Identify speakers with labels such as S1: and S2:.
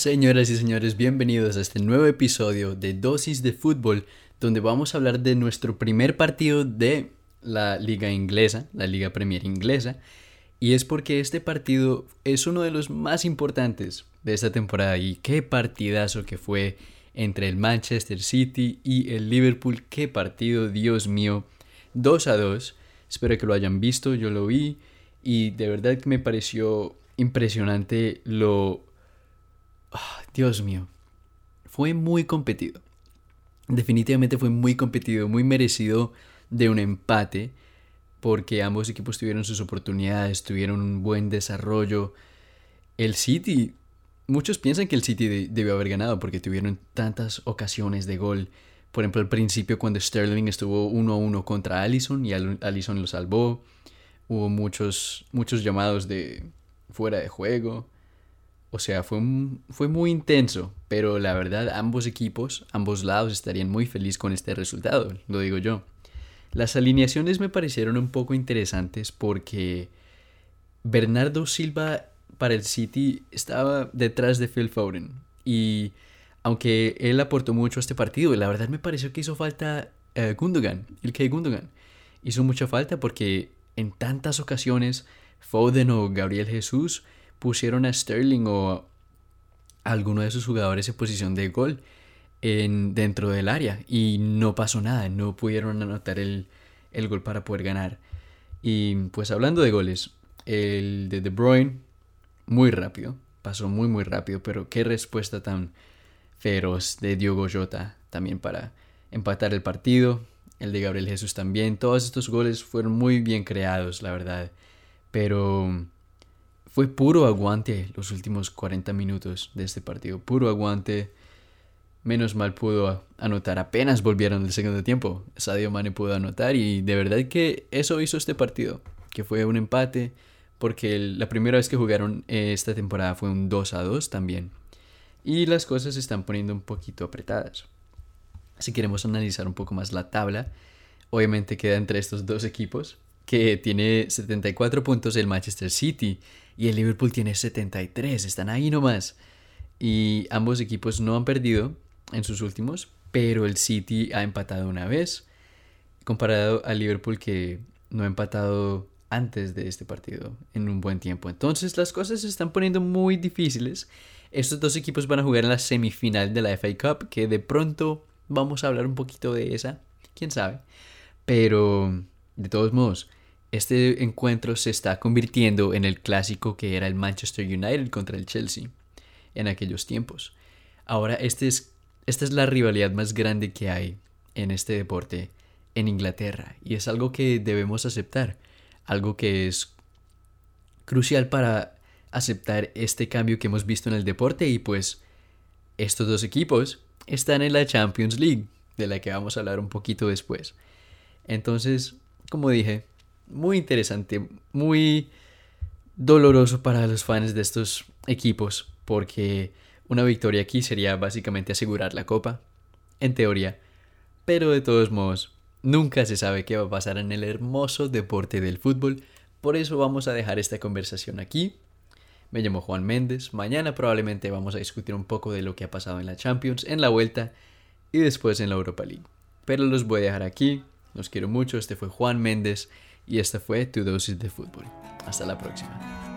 S1: Señoras y señores, bienvenidos a este nuevo episodio de Dosis de Fútbol, donde vamos a hablar de nuestro primer partido de la liga inglesa, la liga Premier inglesa, y es porque este partido es uno de los más importantes de esta temporada y qué partidazo que fue entre el Manchester City y el Liverpool, qué partido, Dios mío, 2 a 2, espero que lo hayan visto, yo lo vi y de verdad que me pareció impresionante lo Ah, Dios mío. Fue muy competido. Definitivamente fue muy competido, muy merecido de un empate, porque ambos equipos tuvieron sus oportunidades, tuvieron un buen desarrollo. El City, muchos piensan que el City debió haber ganado porque tuvieron tantas ocasiones de gol. Por ejemplo, al principio cuando Sterling estuvo 1 a 1 contra Allison y Allison lo salvó. Hubo muchos, muchos llamados de fuera de juego. O sea, fue, fue muy intenso, pero la verdad ambos equipos, ambos lados estarían muy felices con este resultado, lo digo yo. Las alineaciones me parecieron un poco interesantes porque Bernardo Silva para el City estaba detrás de Phil Foden y aunque él aportó mucho a este partido, la verdad me pareció que hizo falta eh, Gundogan, el que Gundogan. Hizo mucha falta porque en tantas ocasiones Foden o Gabriel Jesús pusieron a Sterling o a alguno de sus jugadores en posición de gol en, dentro del área y no pasó nada, no pudieron anotar el, el gol para poder ganar. Y pues hablando de goles, el de De Bruyne, muy rápido, pasó muy muy rápido, pero qué respuesta tan feroz de Diogo Jota también para empatar el partido, el de Gabriel Jesús también, todos estos goles fueron muy bien creados, la verdad, pero fue puro aguante los últimos 40 minutos de este partido. Puro aguante. Menos mal pudo anotar. Apenas volvieron del segundo tiempo. Sadio Mane pudo anotar y de verdad que eso hizo este partido. Que fue un empate. Porque la primera vez que jugaron esta temporada fue un 2 a 2 también. Y las cosas se están poniendo un poquito apretadas. Si queremos analizar un poco más la tabla, obviamente queda entre estos dos equipos que tiene 74 puntos el Manchester City y el Liverpool tiene 73, están ahí nomás. Y ambos equipos no han perdido en sus últimos, pero el City ha empatado una vez, comparado al Liverpool que no ha empatado antes de este partido en un buen tiempo. Entonces las cosas se están poniendo muy difíciles. Estos dos equipos van a jugar en la semifinal de la FA Cup, que de pronto vamos a hablar un poquito de esa, quién sabe. Pero de todos modos, este encuentro se está convirtiendo en el clásico que era el Manchester United contra el Chelsea en aquellos tiempos. Ahora este es, esta es la rivalidad más grande que hay en este deporte en Inglaterra y es algo que debemos aceptar, algo que es crucial para aceptar este cambio que hemos visto en el deporte y pues estos dos equipos están en la Champions League, de la que vamos a hablar un poquito después. Entonces, como dije, muy interesante, muy doloroso para los fans de estos equipos, porque una victoria aquí sería básicamente asegurar la copa, en teoría, pero de todos modos, nunca se sabe qué va a pasar en el hermoso deporte del fútbol, por eso vamos a dejar esta conversación aquí. Me llamo Juan Méndez, mañana probablemente vamos a discutir un poco de lo que ha pasado en la Champions, en la vuelta y después en la Europa League. Pero los voy a dejar aquí, los quiero mucho, este fue Juan Méndez y esta fue tu dosis de fútbol. Hasta la próxima.